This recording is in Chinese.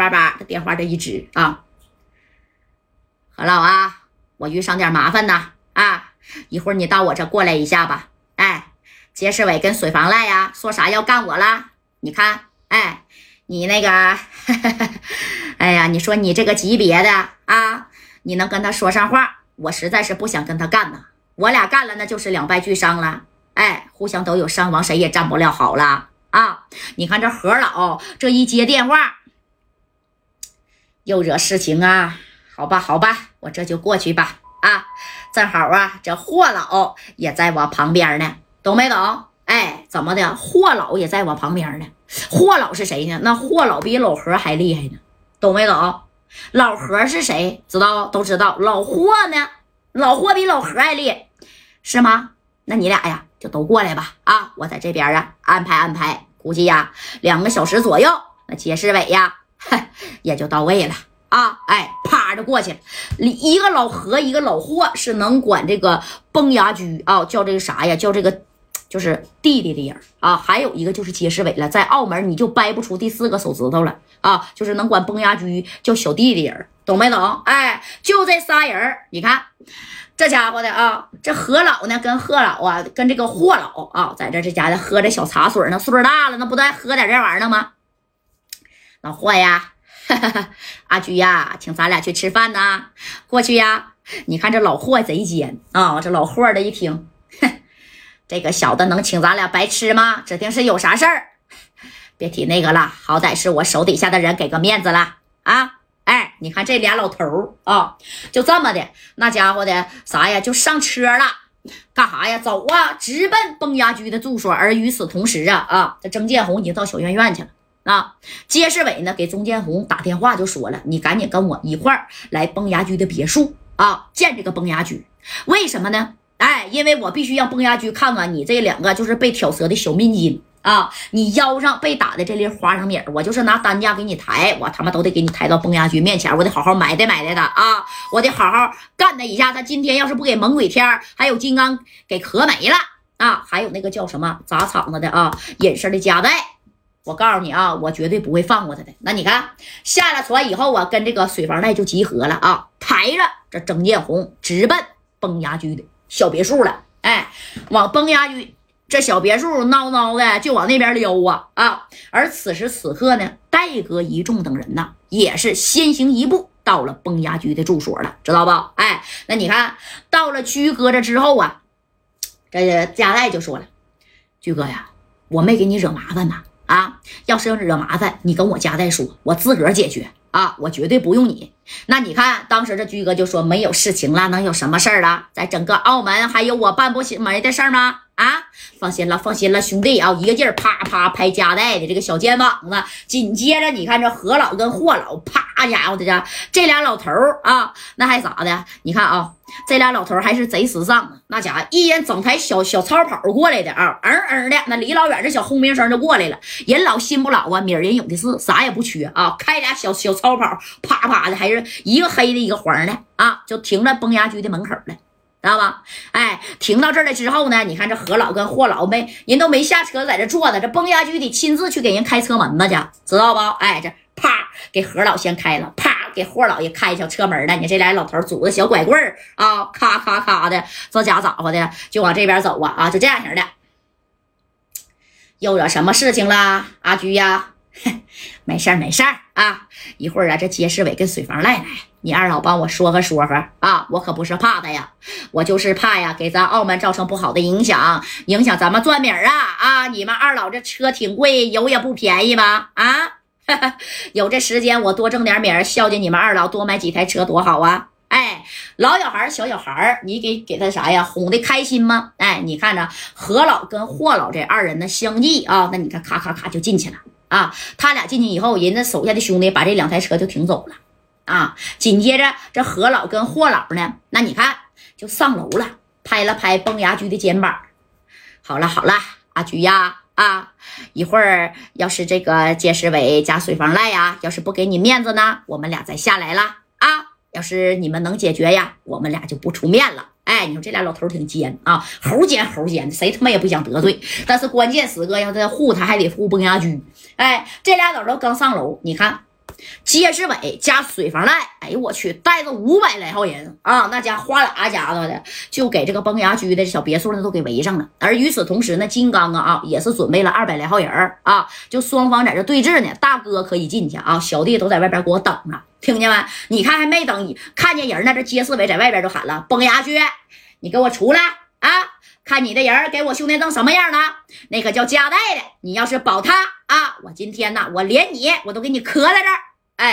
叭叭，这电话这一指啊，何老啊，我遇上点麻烦呐啊，一会儿你到我这过来一下吧。哎，杰世伟跟水房赖呀，说啥要干我了？你看，哎，你那个，哎呀，你说你这个级别的啊，你能跟他说上话？我实在是不想跟他干呐，我俩干了那就是两败俱伤了。哎，互相都有伤亡，谁也占不了好了啊！你看这何老这一接电话，又惹事情啊！好吧，好吧，我这就过去吧。啊，正好啊，这霍老也在我旁边呢，懂没懂？哎，怎么的？霍老也在我旁边呢。霍老是谁呢？那霍老比老何还厉害呢，懂没懂？老何是谁？知道都知道。老霍呢？老霍比老何还厉害，是吗？那你俩呀？就都过来吧，啊，我在这边啊，安排安排，估计呀，两个小时左右，那杰世伟呀，也就到位了啊，哎，啪就过去了。一个老何，一个老霍，是能管这个崩牙驹啊，叫这个啥呀？叫这个就是弟弟的人啊。还有一个就是杰世伟了，在澳门你就掰不出第四个手指头了啊，就是能管崩牙驹叫小弟的人，懂没懂？哎，就这仨人你看。这家伙的啊，这何老呢，跟贺老啊，跟这个霍老啊，在这这家的喝着小茶水呢，岁数大了，那不带喝点这玩意儿吗？老霍呀，哈 哈阿菊呀，请咱俩去吃饭呐，过去呀。你看这老霍贼尖啊，这老霍的一听，哼这个小的能请咱俩白吃吗？指定是有啥事儿。别提那个了，好歹是我手底下的人，给个面子了啊。哎，你看这俩老头儿啊，就这么的，那家伙的啥呀，就上车了，干啥呀？走啊，直奔崩牙驹的住所。而与此同时啊啊，这曾建红已经到小院院去了啊。街市委呢，给钟建红打电话就说了，你赶紧跟我一块儿来崩牙驹的别墅啊，见这个崩牙驹。为什么呢？哎，因为我必须让崩牙驹看看你这两个就是被挑舌的小面筋。啊！你腰上被打的这粒花生米我就是拿担架给你抬，我他妈都得给你抬到崩牙驹面前，我得好好埋汰埋汰他啊！我得好好干他一下。他今天要是不给猛鬼天还有金刚给磕没了啊！还有那个叫什么砸场子的啊，隐身的夹带，我告诉你啊，我绝对不会放过他的。那你看下了船以后啊，跟这个水房带就集合了啊，抬着这曾建红直奔崩牙驹的小别墅了。哎，往崩牙驹。这小别墅孬孬的就往那边溜啊啊！而此时此刻呢，戴哥一众等人呢，也是先行一步到了崩牙驹的住所了，知道不？哎，那你看到了驹哥这之后啊，这加代就说了：“驹哥呀，我没给你惹麻烦呐！要是惹麻烦，你跟我家再说，我自个儿解决啊，我绝对不用你。那你看当时这驹哥就说：没有事情了，能有什么事儿了？在整个澳门还有我办不起没的事儿吗？”啊，放心了，放心了，兄弟啊，一个劲儿啪啪拍夹带的这个小肩膀子。紧接着，你看这何老跟霍老，啪家伙的家，这俩老头啊，那还咋的？你看啊，这俩老头还是贼时尚啊，那家伙一人整台小小超跑过来的啊，嗯嗯的，那离老远这小轰鸣声就过来了。人老心不老啊，米儿人有的是，啥也不缺啊，开俩小小超跑，啪啪的，还是一个黑的，一个黄的啊，就停在崩牙驹的门口了。知道吧？哎，停到这儿了之后呢，你看这何老跟霍老没人都没下车，在这坐着。这崩牙驹得亲自去给人开车门子去，知道不？哎，这啪给何老先开了，啪给霍老爷开小车门了。你这俩老头拄着小拐棍儿啊，咔咔咔的，这家咋呼的就往这边走啊啊，就这样型的。又惹什么事情了，阿驹呀？没事儿，没事儿啊！一会儿啊，这杰世伟跟水房赖赖，你二老帮我说和说和啊！我可不是怕他呀，我就是怕呀，给咱澳门造成不好的影响，影响咱们赚米儿啊啊！你们二老这车挺贵，油也不便宜吧？啊，有这时间我多挣点米儿，孝敬你们二老，多买几台车多好啊！哎，老小孩小小孩你给给他啥呀？哄的开心吗？哎，你看着何老跟霍老这二人呢相继啊，那你看咔咔咔就进去了。啊，他俩进去以后，人家手下的兄弟把这两台车就停走了，啊，紧接着这何老跟霍老呢，那你看就上楼了，拍了拍崩牙驹的肩膀，好了好了，阿菊呀，啊，一会儿要是这个杰世伟加水房赖呀，要是不给你面子呢，我们俩再下来了啊，要是你们能解决呀，我们俩就不出面了。哎，你说这俩老头挺尖啊，猴尖猴尖的，谁他妈也不想得罪。但是关键时刻要再护他，还得护崩牙驹。哎，这俩老头刚上楼，你看街市委加水房赖，哎呦我去，带着五百来号人啊，那家哗啦家伙的就给这个崩牙驹的小别墅呢都给围上了。而与此同时呢，金刚啊啊也是准备了二百来号人啊，就双方在这对峙呢。大哥可以进去啊，小弟都在外边给我等着，听见没？你看还没等你看见人呢，这街市委在外边就喊了：“崩牙驹，你给我出来啊！看你的人给我兄弟弄什么样了？那个叫加代的，你要是保他啊，我今天呢，我连你我都给你磕在这儿。”哎